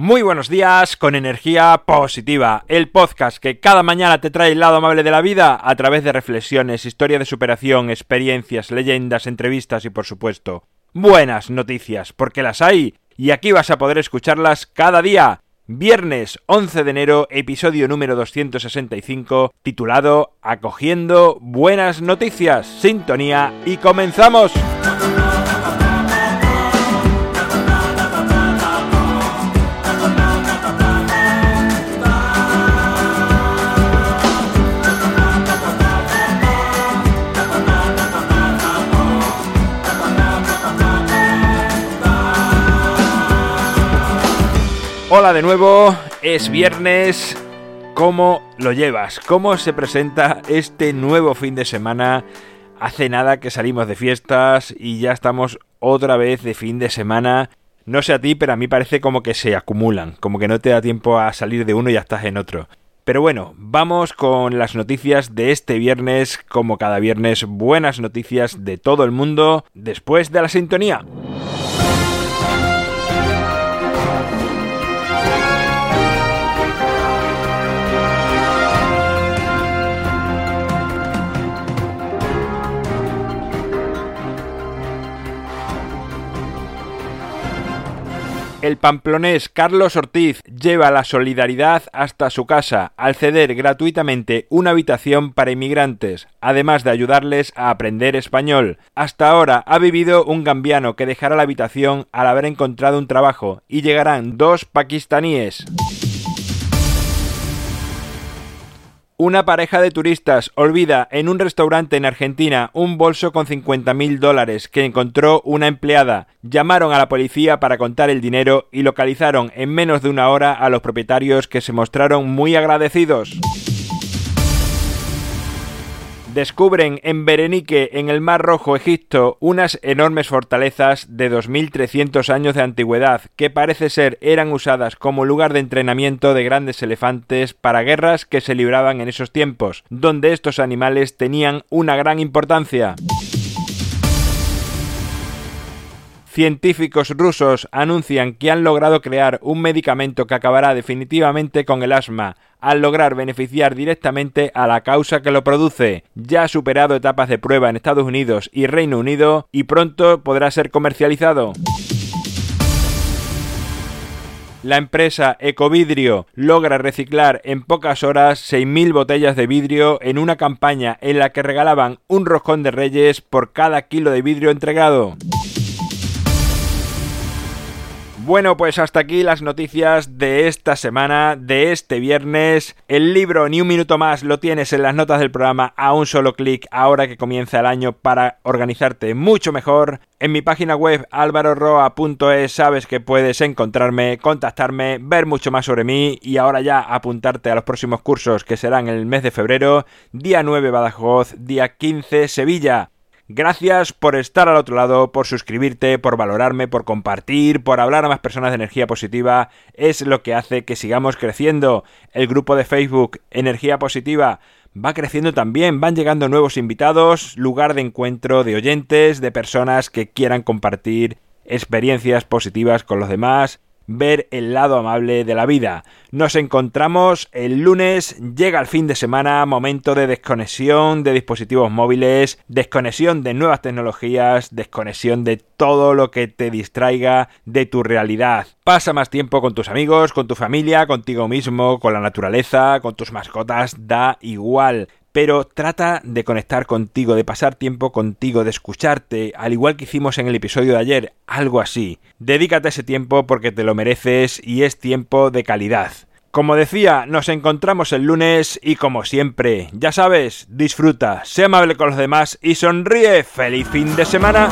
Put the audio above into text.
Muy buenos días con energía positiva, el podcast que cada mañana te trae el lado amable de la vida a través de reflexiones, historia de superación, experiencias, leyendas, entrevistas y por supuesto buenas noticias, porque las hay y aquí vas a poder escucharlas cada día. Viernes 11 de enero, episodio número 265, titulado Acogiendo buenas noticias, sintonía y comenzamos. Hola de nuevo, es viernes. ¿Cómo lo llevas? ¿Cómo se presenta este nuevo fin de semana? Hace nada que salimos de fiestas y ya estamos otra vez de fin de semana. No sé a ti, pero a mí parece como que se acumulan, como que no te da tiempo a salir de uno y ya estás en otro. Pero bueno, vamos con las noticias de este viernes, como cada viernes, buenas noticias de todo el mundo, después de la sintonía. El pamplonés Carlos Ortiz lleva la solidaridad hasta su casa al ceder gratuitamente una habitación para inmigrantes, además de ayudarles a aprender español. Hasta ahora ha vivido un gambiano que dejará la habitación al haber encontrado un trabajo y llegarán dos pakistaníes. Una pareja de turistas olvida en un restaurante en Argentina un bolso con 50.000 dólares que encontró una empleada. Llamaron a la policía para contar el dinero y localizaron en menos de una hora a los propietarios que se mostraron muy agradecidos descubren en Berenique, en el Mar Rojo, Egipto, unas enormes fortalezas de 2.300 años de antigüedad que parece ser eran usadas como lugar de entrenamiento de grandes elefantes para guerras que se libraban en esos tiempos, donde estos animales tenían una gran importancia. Científicos rusos anuncian que han logrado crear un medicamento que acabará definitivamente con el asma, al lograr beneficiar directamente a la causa que lo produce. Ya ha superado etapas de prueba en Estados Unidos y Reino Unido y pronto podrá ser comercializado. La empresa Ecovidrio logra reciclar en pocas horas 6.000 botellas de vidrio en una campaña en la que regalaban un roscón de reyes por cada kilo de vidrio entregado. Bueno, pues hasta aquí las noticias de esta semana, de este viernes. El libro Ni un minuto más lo tienes en las notas del programa a un solo clic ahora que comienza el año para organizarte mucho mejor. En mi página web alvaroroa.es sabes que puedes encontrarme, contactarme, ver mucho más sobre mí y ahora ya apuntarte a los próximos cursos que serán el mes de febrero, día 9 Badajoz, día 15 Sevilla. Gracias por estar al otro lado, por suscribirte, por valorarme, por compartir, por hablar a más personas de energía positiva. Es lo que hace que sigamos creciendo. El grupo de Facebook Energía Positiva va creciendo también, van llegando nuevos invitados, lugar de encuentro de oyentes, de personas que quieran compartir experiencias positivas con los demás ver el lado amable de la vida. Nos encontramos el lunes, llega el fin de semana, momento de desconexión de dispositivos móviles, desconexión de nuevas tecnologías, desconexión de todo lo que te distraiga de tu realidad. Pasa más tiempo con tus amigos, con tu familia, contigo mismo, con la naturaleza, con tus mascotas, da igual pero trata de conectar contigo, de pasar tiempo contigo, de escucharte, al igual que hicimos en el episodio de ayer, algo así. Dedícate ese tiempo porque te lo mereces y es tiempo de calidad. Como decía, nos encontramos el lunes y como siempre, ya sabes, disfruta, sé amable con los demás y sonríe. ¡Feliz fin de semana!